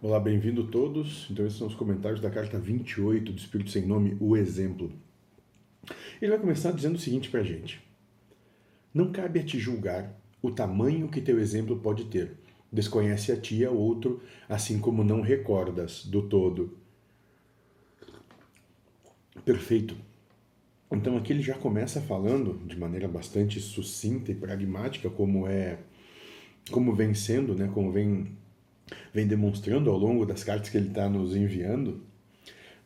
Olá, bem-vindo todos. Então, esses são os comentários da carta 28 do Espírito Sem Nome, o Exemplo. Ele vai começar dizendo o seguinte para a gente: Não cabe a te julgar o tamanho que teu exemplo pode ter. Desconhece a ti e a outro, assim como não recordas do todo. Perfeito. Então aqui ele já começa falando de maneira bastante sucinta e pragmática como é como vem sendo, né, como vem vem demonstrando ao longo das cartas que ele está nos enviando,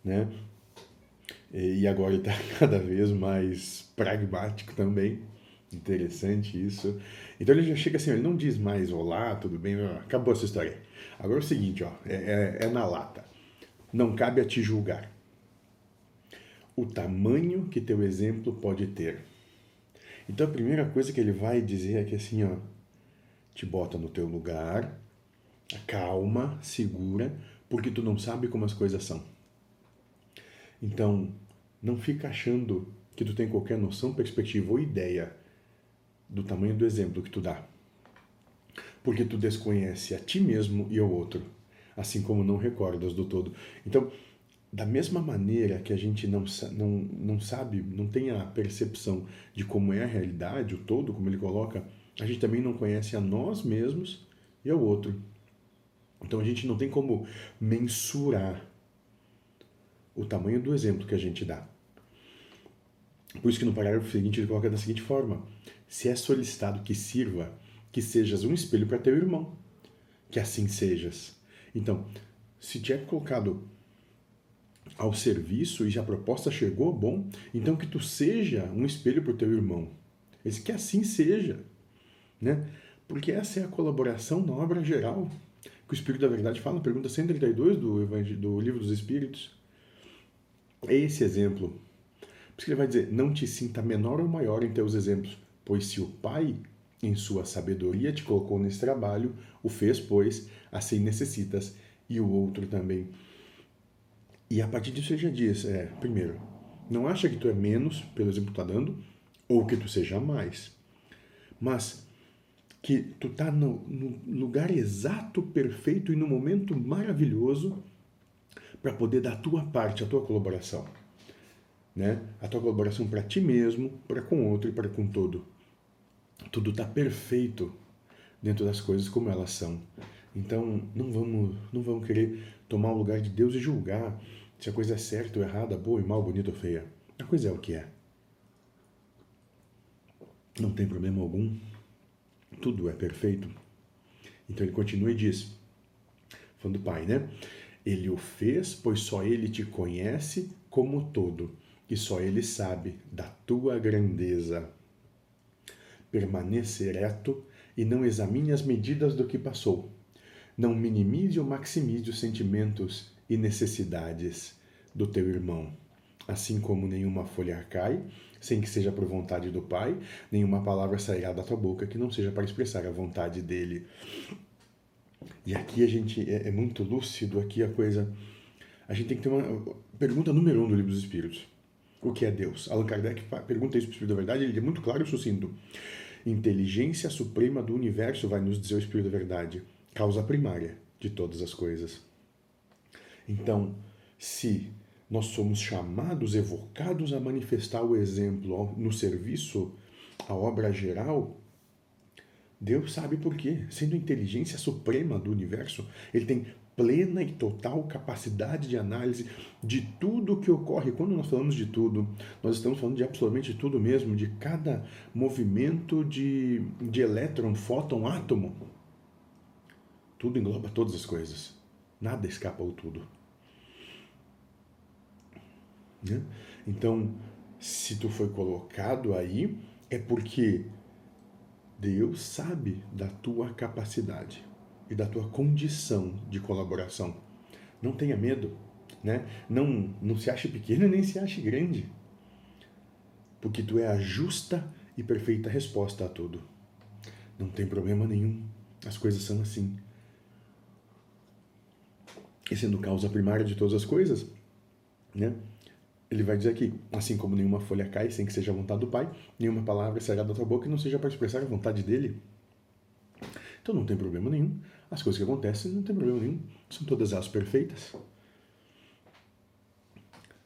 né? E agora ele está cada vez mais pragmático também. Interessante isso. Então ele já chega assim, ele não diz mais olá, tudo bem, acabou essa história. Agora é o seguinte, ó, é, é, é na lata. Não cabe a te julgar. O tamanho que teu exemplo pode ter. Então a primeira coisa que ele vai dizer é que assim, ó, te bota no teu lugar, calma, segura, porque tu não sabe como as coisas são. Então, não fica achando que tu tem qualquer noção, perspectiva ou ideia do tamanho do exemplo que tu dá. Porque tu desconhece a ti mesmo e ao outro, assim como não recordas do todo. Então, da mesma maneira que a gente não, não, não sabe, não tem a percepção de como é a realidade, o todo, como ele coloca, a gente também não conhece a nós mesmos e ao outro. Então a gente não tem como mensurar o tamanho do exemplo que a gente dá. Por isso que no parágrafo seguinte ele coloca da seguinte forma: se é solicitado que sirva, que sejas um espelho para teu irmão, que assim sejas. Então, se te é colocado ao serviço e a proposta chegou, bom, então que tu seja um espelho para o teu irmão. Esse que assim seja, né? Porque essa é a colaboração na obra geral que o Espírito da Verdade fala, pergunta 132 do, do Livro dos Espíritos. É esse exemplo. Por isso que ele vai dizer: Não te sinta menor ou maior em teus exemplos, pois se o Pai, em sua sabedoria, te colocou nesse trabalho, o fez, pois, assim necessitas, e o outro também. E a partir disso ele já diz: é, primeiro, não acha que tu é menos pelo exemplo que tu está dando, ou que tu seja mais. Mas que tu tá no, no lugar exato, perfeito e no momento maravilhoso para poder dar a tua parte, a tua colaboração. Né? A tua colaboração para ti mesmo, para com outro e para com todo. Tudo está perfeito dentro das coisas como elas são. Então, não vamos, não vamos querer tomar o lugar de Deus e julgar se a coisa é certa ou errada, boa e mal, bonita ou feia. A coisa é o que é. Não tem problema algum tudo é perfeito. Então ele continua e diz, falando do Pai, né? Ele o fez, pois só ele te conhece como todo, e só ele sabe da tua grandeza. Permaneça ereto e não examine as medidas do que passou. Não minimize ou maximize os sentimentos e necessidades do teu irmão. Assim como nenhuma folha cai sem que seja por vontade do Pai, nenhuma palavra sairá da tua boca que não seja para expressar a vontade dele. E aqui a gente é, é muito lúcido, aqui a coisa. A gente tem que ter uma pergunta número um do Livro dos Espíritos. O que é Deus? Allan Kardec pergunta isso para o Espírito da Verdade, ele é muito claro e sucinto. Inteligência suprema do universo, vai nos dizer o Espírito da Verdade, causa primária de todas as coisas. Então, se nós somos chamados, evocados a manifestar o exemplo no serviço à obra geral. Deus sabe por quê. Sendo a inteligência suprema do universo, ele tem plena e total capacidade de análise de tudo o que ocorre. Quando nós falamos de tudo, nós estamos falando de absolutamente tudo mesmo, de cada movimento de, de elétron, fóton, átomo. Tudo engloba todas as coisas. Nada escapa ao tudo. Né? Então, se tu foi colocado aí, é porque Deus sabe da tua capacidade e da tua condição de colaboração. Não tenha medo, né? Não, não se ache pequeno nem se ache grande. Porque tu é a justa e perfeita resposta a tudo. Não tem problema nenhum. As coisas são assim. E sendo causa primária de todas as coisas, né? Ele vai dizer aqui, assim como nenhuma folha cai sem que seja a vontade do Pai, nenhuma palavra sairá da tua boca e não seja para expressar a vontade dele. Então não tem problema nenhum. As coisas que acontecem não tem problema nenhum. São todas elas perfeitas.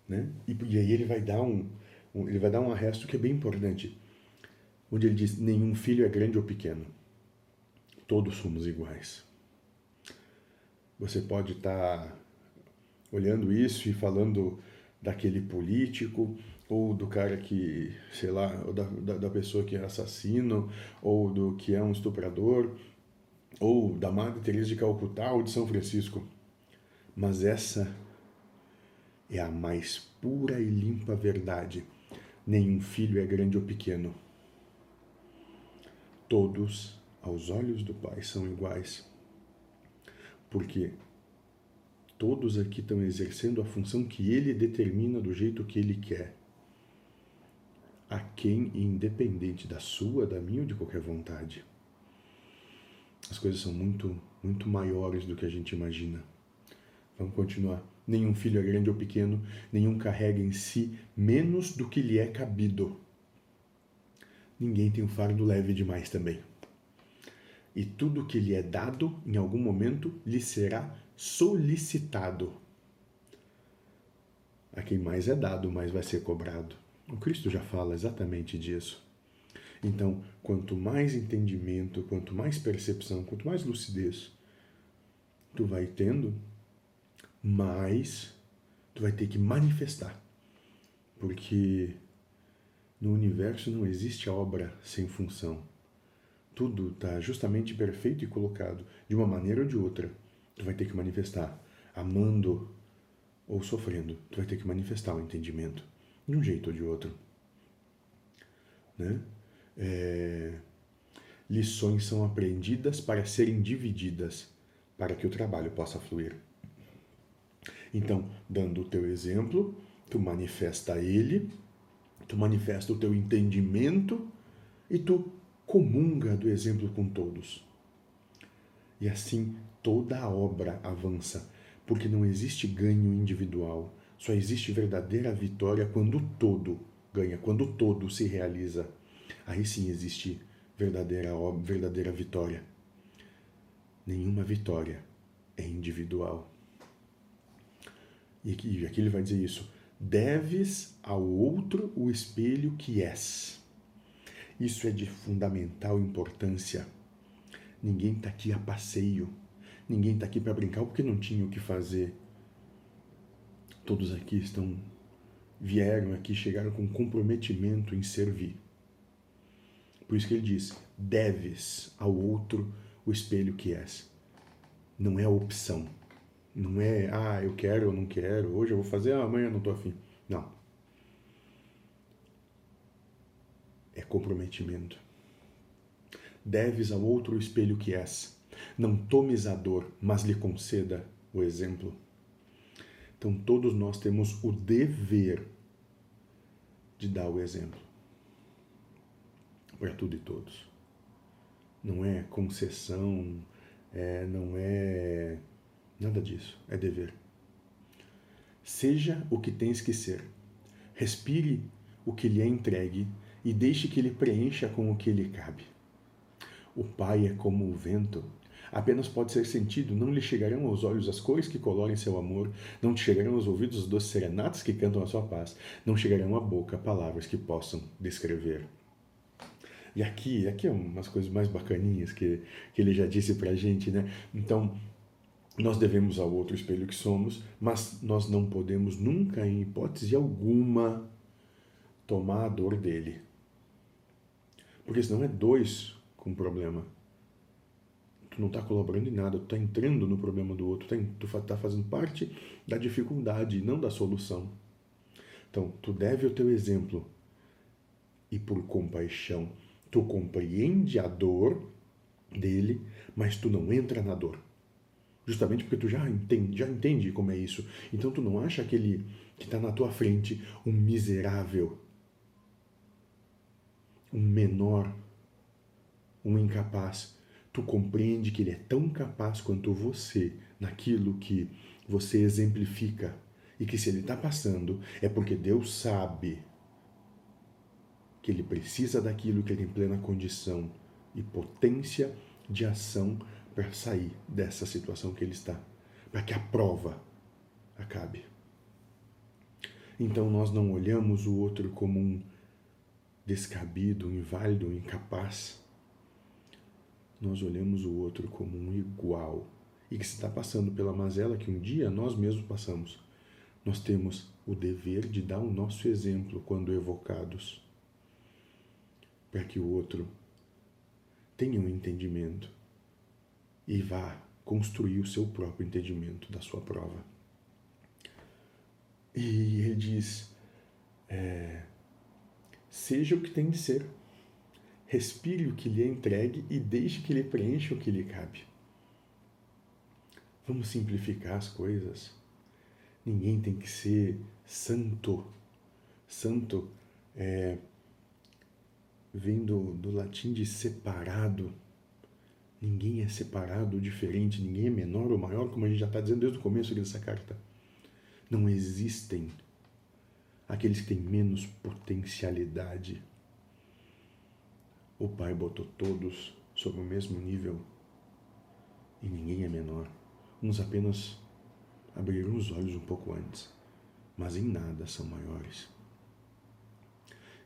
Né? E, e aí ele vai dar um, um, ele vai dar um arresto que é bem importante, onde ele diz: nenhum filho é grande ou pequeno, todos somos iguais. Você pode estar tá olhando isso e falando daquele político ou do cara que, sei lá, ou da, da, da pessoa que é assassino, ou do que é um estuprador, ou da Madre Teresa de Calcutá ou de São Francisco. Mas essa é a mais pura e limpa verdade. Nenhum filho é grande ou pequeno. Todos, aos olhos do Pai, são iguais. Porque todos aqui estão exercendo a função que Ele determina do jeito que Ele quer. A quem, independente da sua, da minha ou de qualquer vontade. As coisas são muito, muito maiores do que a gente imagina. Vamos continuar. Nenhum filho é grande ou pequeno, nenhum carrega em si menos do que lhe é cabido. Ninguém tem um fardo leve demais também. E tudo que lhe é dado, em algum momento, lhe será solicitado. A quem mais é dado, mais vai ser cobrado. O Cristo já fala exatamente disso. Então, quanto mais entendimento, quanto mais percepção, quanto mais lucidez tu vai tendo, mais tu vai ter que manifestar. Porque no universo não existe obra sem função. Tudo está justamente perfeito e colocado de uma maneira ou de outra. Tu vai ter que manifestar, amando ou sofrendo. Tu vai ter que manifestar o entendimento de um jeito ou de outro. Né? É... Lições são aprendidas para serem divididas, para que o trabalho possa fluir. Então, dando o teu exemplo, tu manifesta ele, tu manifesta o teu entendimento e tu comunga do exemplo com todos. E assim toda a obra avança, porque não existe ganho individual, só existe verdadeira vitória quando o todo ganha, quando o todo se realiza. Aí sim existe verdadeira, verdadeira vitória. Nenhuma vitória é individual. E aqui, aqui ele vai dizer isso. Deves ao outro o espelho que és. Isso é de fundamental importância. Ninguém está aqui a passeio. Ninguém está aqui para brincar porque não tinha o que fazer. Todos aqui estão vieram aqui, chegaram com comprometimento em servir. Por isso que ele diz: deves ao outro o espelho que és. Não é opção. Não é, ah, eu quero ou não quero, hoje eu vou fazer, ah, amanhã eu não estou afim. Não. É comprometimento. Deves ao outro o espelho que és. Não tomes a dor, mas lhe conceda o exemplo. Então todos nós temos o dever de dar o exemplo para tudo e todos. Não é concessão, é, não é nada disso, é dever. Seja o que tens que ser. Respire o que lhe é entregue e deixe que ele preencha com o que lhe cabe. O Pai é como o vento, apenas pode ser sentido, não lhe chegarão aos olhos as cores que colorem seu amor, não te chegarão aos ouvidos os doces serenatos que cantam a sua paz, não chegarão à boca palavras que possam descrever. E aqui, aqui é umas coisas mais bacaninhas que, que ele já disse pra gente, né? Então, nós devemos ao outro espelho que somos, mas nós não podemos nunca, em hipótese alguma, tomar a dor dele. Porque senão é dois com problema tu não está colaborando em nada, tu está entrando no problema do outro, tu está tá fazendo parte da dificuldade, não da solução. Então, tu deve o teu exemplo e por compaixão, tu compreende a dor dele, mas tu não entra na dor. Justamente porque tu já entende, já entende como é isso. Então tu não acha aquele que está na tua frente um miserável, um menor, um incapaz tu compreende que ele é tão capaz quanto você naquilo que você exemplifica e que se ele está passando é porque Deus sabe que ele precisa daquilo que ele tem plena condição e potência de ação para sair dessa situação que ele está, para que a prova acabe. Então nós não olhamos o outro como um descabido, um inválido, um incapaz. Nós olhamos o outro como um igual e que se está passando pela mazela que um dia nós mesmos passamos. Nós temos o dever de dar o nosso exemplo quando evocados, para que o outro tenha um entendimento e vá construir o seu próprio entendimento da sua prova. E ele diz: é, seja o que tem de ser, respire o que lhe é entregue e deixe que lhe preencha o que lhe cabe. Vamos simplificar as coisas. Ninguém tem que ser santo. Santo é, vem do, do latim de separado. Ninguém é separado diferente, ninguém é menor ou maior, como a gente já está dizendo desde o começo dessa carta. Não existem aqueles que têm menos potencialidade. O Pai botou todos sob o mesmo nível e ninguém é menor. Uns apenas abriram os olhos um pouco antes, mas em nada são maiores.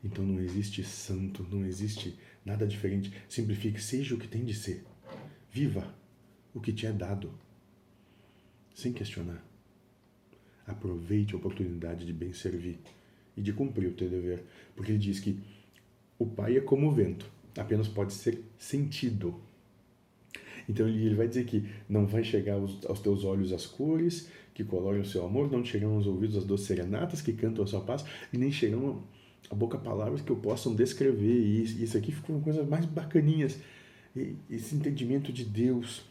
Então não existe santo, não existe nada diferente. Simplifique, seja o que tem de ser. Viva o que te é dado, sem questionar. Aproveite a oportunidade de bem servir e de cumprir o teu dever, porque ele diz que o Pai é como o vento, apenas pode ser sentido então ele vai dizer que não vai chegar aos, teus olhos as cores que coloram o seu amor, não chegarão aos ouvidos as doces serenatas que cantam a sua paz, e nem chegarão a boca palavras que eu possam descrever. E isso aqui ficou coisas mais bacaninhas. E, esse entendimento de Deus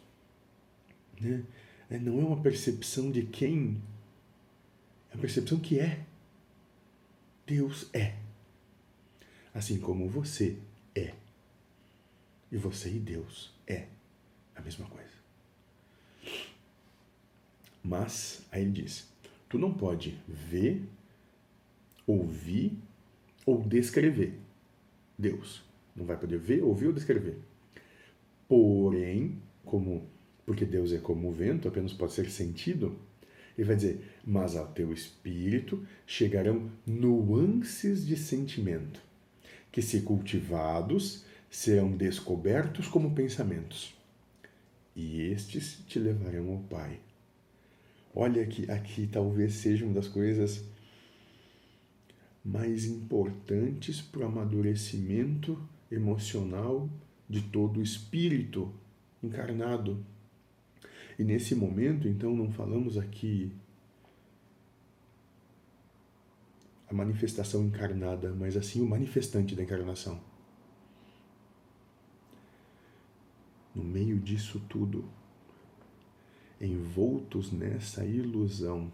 né? É, não é uma percepção de quem, é a percepção que é. Deus é. Assim como você. E você e Deus é a mesma coisa. Mas, aí ele diz: tu não pode ver, ouvir ou descrever Deus. Não vai poder ver, ouvir ou descrever. Porém, como porque Deus é como o vento, apenas pode ser sentido, ele vai dizer: mas ao teu espírito chegarão nuances de sentimento, que se cultivados serão descobertos como pensamentos e estes te levarão ao Pai. Olha que aqui talvez seja uma das coisas mais importantes para o amadurecimento emocional de todo o espírito encarnado. E nesse momento, então, não falamos aqui a manifestação encarnada, mas assim o manifestante da encarnação. No meio disso tudo, envoltos nessa ilusão,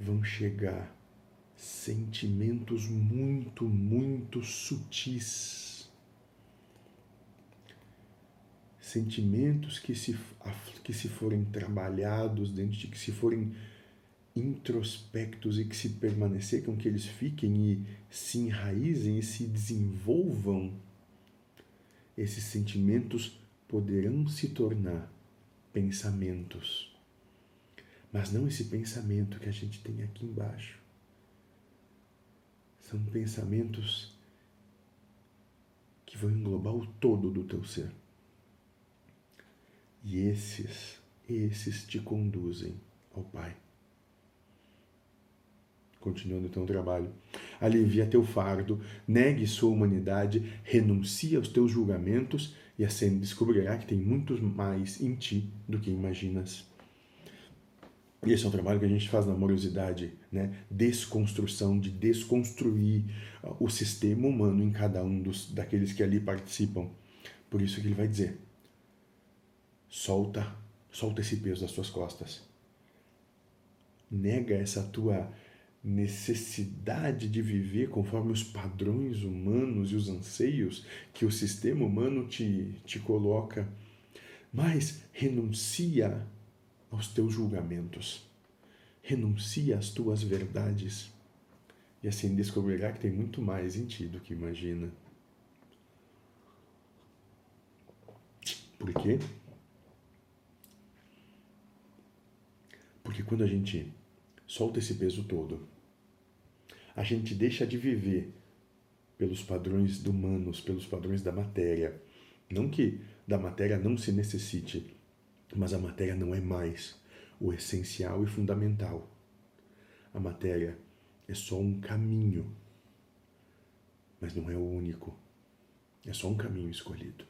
vão chegar sentimentos muito, muito sutis. Sentimentos que se, que se forem trabalhados dentro de que se forem introspectos e que se permanecer com que eles fiquem e se enraizem e se desenvolvam esses sentimentos poderão se tornar pensamentos. Mas não esse pensamento que a gente tem aqui embaixo. São pensamentos que vão englobar o todo do teu ser. E esses, esses te conduzem ao Pai. Continuando então o trabalho. Alivia teu fardo, negue sua humanidade, renuncia aos teus julgamentos e assim descobrirá que tem muito mais em ti do que imaginas. E esse é um trabalho que a gente faz na amorosidade, né? Desconstrução, de desconstruir uh, o sistema humano em cada um dos, daqueles que ali participam. Por isso que ele vai dizer: solta, solta esse peso das tuas costas. Nega essa tua necessidade de viver conforme os padrões humanos e os anseios que o sistema humano te, te coloca, mas renuncia aos teus julgamentos, renuncia às tuas verdades, e assim descobrirá que tem muito mais em ti do que imagina. Por quê? Porque quando a gente solta esse peso todo, a gente deixa de viver pelos padrões humanos, pelos padrões da matéria. Não que da matéria não se necessite, mas a matéria não é mais o essencial e fundamental. A matéria é só um caminho, mas não é o único. É só um caminho escolhido.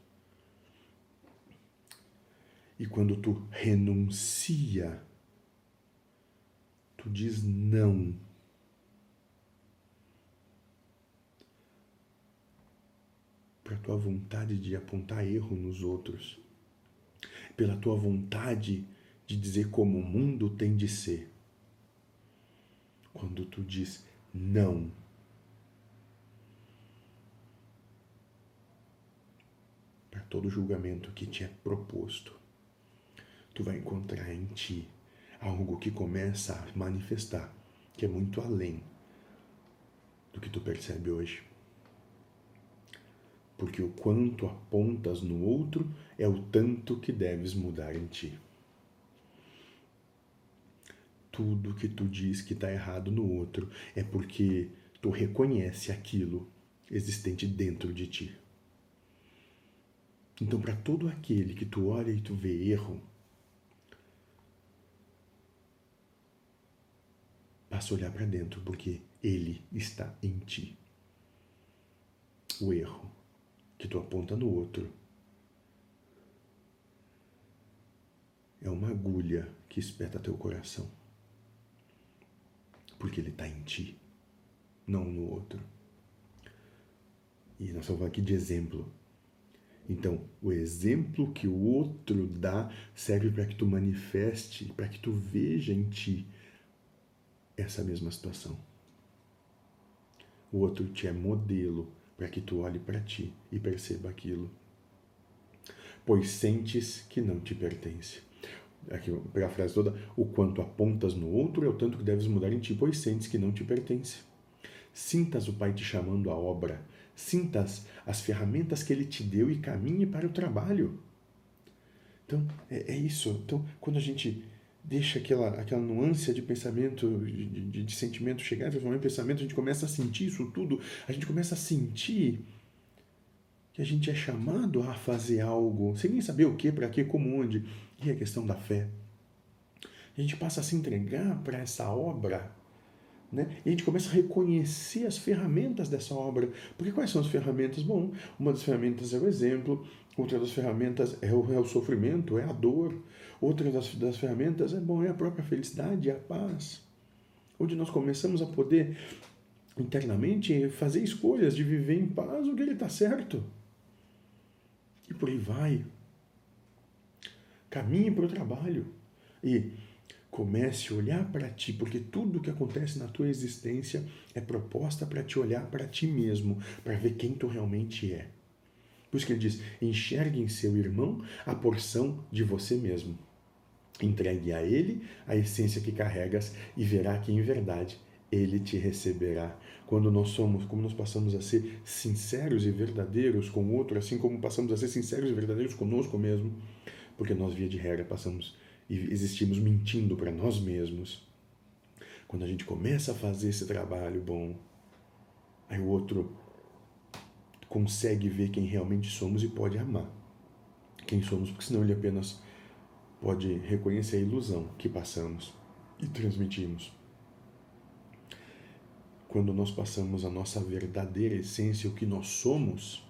E quando tu renuncia, tu diz não. Para tua vontade de apontar erro nos outros, pela tua vontade de dizer como o mundo tem de ser. Quando tu diz não para todo julgamento que te é proposto, tu vai encontrar em ti algo que começa a manifestar, que é muito além do que tu percebe hoje. Porque o quanto apontas no outro é o tanto que deves mudar em ti. Tudo que tu diz que está errado no outro é porque tu reconhece aquilo existente dentro de ti. Então, para todo aquele que tu olha e tu vê erro, passa a olhar para dentro, porque ele está em ti. O erro que tu aponta no outro é uma agulha que espeta teu coração. Porque ele está em ti, não no outro. E nós falando aqui de exemplo. Então, o exemplo que o outro dá serve para que tu manifeste, para que tu veja em ti essa mesma situação. O outro te é modelo para que tu olhe para ti e perceba aquilo. Pois sentes que não te pertence. Aqui, pegar a frase toda. O quanto apontas no outro é o tanto que deves mudar em ti, pois sentes que não te pertence. Sintas o Pai te chamando à obra. Sintas as ferramentas que Ele te deu e caminhe para o trabalho. Então, é, é isso. Então, quando a gente deixa aquela, aquela nuance de pensamento, de, de, de sentimento chegar, transformar em pensamento, a gente começa a sentir isso tudo, a gente começa a sentir que a gente é chamado a fazer algo, sem nem saber o que, para que, como, onde. E a questão da fé. A gente passa a se entregar para essa obra né? E a gente começa a reconhecer as ferramentas dessa obra. Porque quais são as ferramentas? Bom, uma das ferramentas é o exemplo, outra das ferramentas é o, é o sofrimento, é a dor, outra das, das ferramentas é, bom, é a própria felicidade, a paz. Onde nós começamos a poder internamente fazer escolhas de viver em paz o que ele está certo. E por aí vai. Caminhe para o trabalho. E Comece a olhar para ti, porque tudo que acontece na tua existência é proposta para te olhar para ti mesmo, para ver quem tu realmente é. Por isso que ele diz: enxergue em seu irmão a porção de você mesmo. Entregue a ele a essência que carregas e verá que em verdade ele te receberá. Quando nós somos, como nós passamos a ser sinceros e verdadeiros com o outro, assim como passamos a ser sinceros e verdadeiros conosco mesmo, porque nós, via de regra, passamos e existimos mentindo para nós mesmos. Quando a gente começa a fazer esse trabalho bom, aí o outro consegue ver quem realmente somos e pode amar quem somos, porque senão ele apenas pode reconhecer a ilusão que passamos e transmitimos. Quando nós passamos a nossa verdadeira essência, o que nós somos,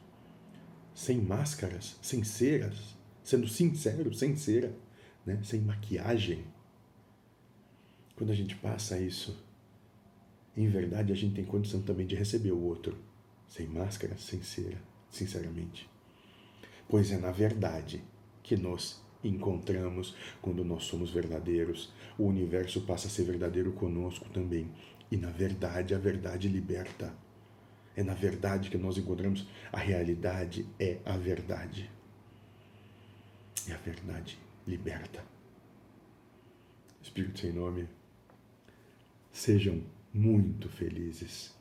sem máscaras, sem ceras, sendo sincero, sem cera, né? sem maquiagem. Quando a gente passa isso, em verdade a gente tem condição também de receber o outro, sem máscara, sem cera, sinceramente. Pois é na verdade que nós encontramos quando nós somos verdadeiros. O universo passa a ser verdadeiro conosco também. E na verdade, a verdade liberta. É na verdade que nós encontramos a realidade é a verdade. E a verdade liberta. Espírito sem nome, sejam muito felizes.